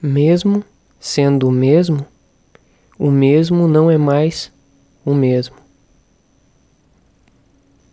Mesmo sendo o mesmo, o mesmo não é mais o mesmo.